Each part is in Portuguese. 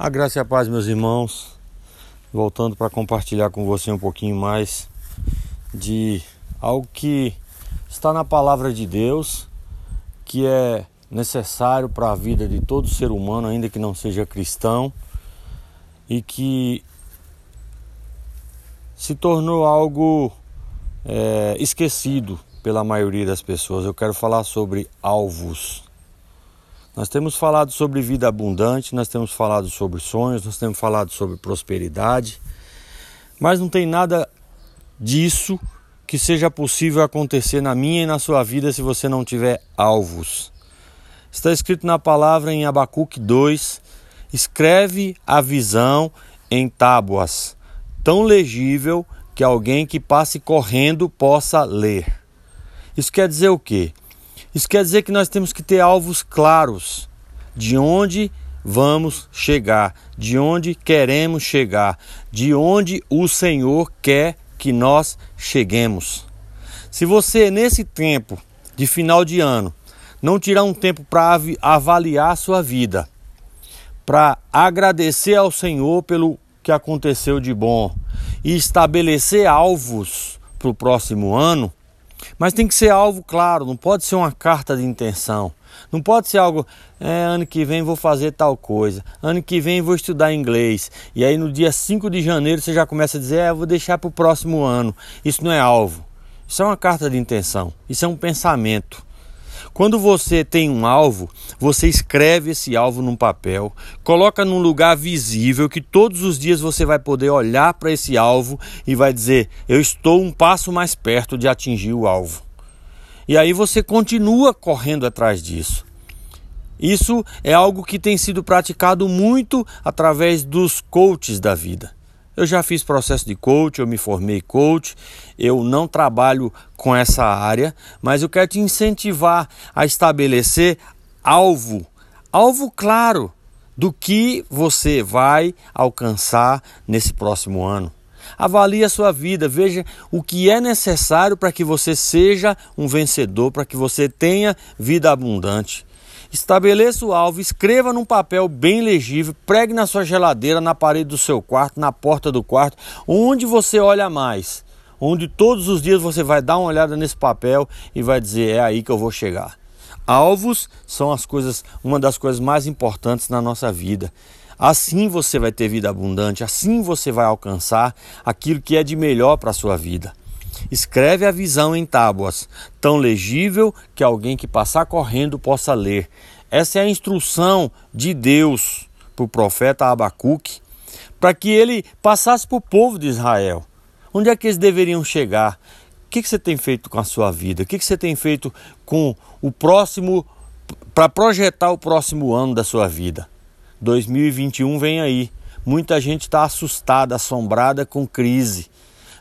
A graça e a paz, meus irmãos. Voltando para compartilhar com você um pouquinho mais de algo que está na palavra de Deus, que é necessário para a vida de todo ser humano, ainda que não seja cristão, e que se tornou algo é, esquecido pela maioria das pessoas. Eu quero falar sobre alvos. Nós temos falado sobre vida abundante, nós temos falado sobre sonhos, nós temos falado sobre prosperidade, mas não tem nada disso que seja possível acontecer na minha e na sua vida se você não tiver alvos. Está escrito na palavra em Abacuque 2: escreve a visão em tábuas, tão legível que alguém que passe correndo possa ler. Isso quer dizer o quê? Isso quer dizer que nós temos que ter alvos claros de onde vamos chegar, de onde queremos chegar, de onde o Senhor quer que nós cheguemos. Se você nesse tempo de final de ano não tirar um tempo para avaliar sua vida, para agradecer ao Senhor pelo que aconteceu de bom e estabelecer alvos para o próximo ano, mas tem que ser alvo claro, não pode ser uma carta de intenção. Não pode ser algo, é, ano que vem vou fazer tal coisa, ano que vem vou estudar inglês. E aí no dia 5 de janeiro você já começa a dizer, é, vou deixar para o próximo ano. Isso não é alvo. Isso é uma carta de intenção. Isso é um pensamento. Quando você tem um alvo, você escreve esse alvo num papel, coloca num lugar visível que todos os dias você vai poder olhar para esse alvo e vai dizer: Eu estou um passo mais perto de atingir o alvo. E aí você continua correndo atrás disso. Isso é algo que tem sido praticado muito através dos coaches da vida. Eu já fiz processo de coach, eu me formei coach, eu não trabalho com essa área, mas eu quero te incentivar a estabelecer alvo, alvo claro do que você vai alcançar nesse próximo ano. Avalie a sua vida, veja o que é necessário para que você seja um vencedor, para que você tenha vida abundante. Estabeleça o alvo, escreva num papel bem legível, pregue na sua geladeira, na parede do seu quarto, na porta do quarto, onde você olha mais. Onde todos os dias você vai dar uma olhada nesse papel e vai dizer: é aí que eu vou chegar. Alvos são as coisas, uma das coisas mais importantes na nossa vida. Assim você vai ter vida abundante, assim você vai alcançar aquilo que é de melhor para a sua vida. Escreve a visão em tábuas, tão legível que alguém que passar correndo possa ler. Essa é a instrução de Deus para o profeta Abacuque, para que ele passasse para o povo de Israel. Onde é que eles deveriam chegar? O que, você tem feito com a sua vida? O que, que você tem feito com o próximo, para projetar o próximo ano da sua vida? 2021 vem aí. Muita gente está assustada, assombrada com crise.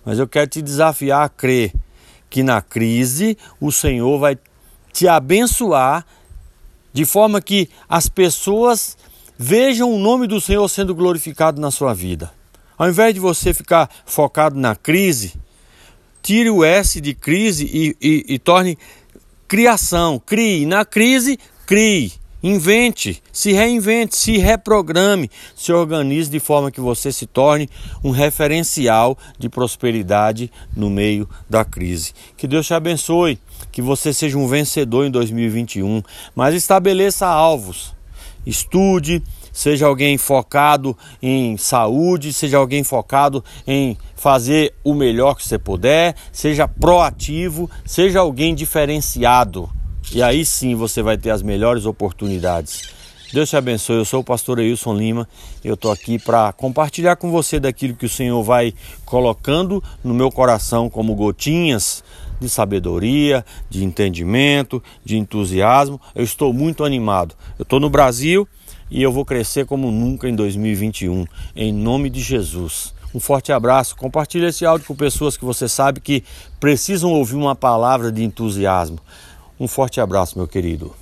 Mas eu quero te desafiar a crer que na crise o Senhor vai te abençoar de forma que as pessoas vejam o nome do Senhor sendo glorificado na sua vida. Ao invés de você ficar focado na crise, tire o S de crise e, e, e torne criação. Crie. Na crise, crie. Invente, se reinvente, se reprograme, se organize de forma que você se torne um referencial de prosperidade no meio da crise. Que Deus te abençoe, que você seja um vencedor em 2021, mas estabeleça alvos. Estude, seja alguém focado em saúde, seja alguém focado em fazer o melhor que você puder, seja proativo, seja alguém diferenciado e aí sim você vai ter as melhores oportunidades. Deus te abençoe. Eu sou o pastor Wilson Lima. Eu estou aqui para compartilhar com você daquilo que o Senhor vai colocando no meu coração como gotinhas de sabedoria, de entendimento, de entusiasmo. Eu estou muito animado. Eu estou no Brasil e eu vou crescer como nunca em 2021, em nome de Jesus. Um forte abraço. Compartilhe esse áudio com pessoas que você sabe que precisam ouvir uma palavra de entusiasmo. Um forte abraço, meu querido.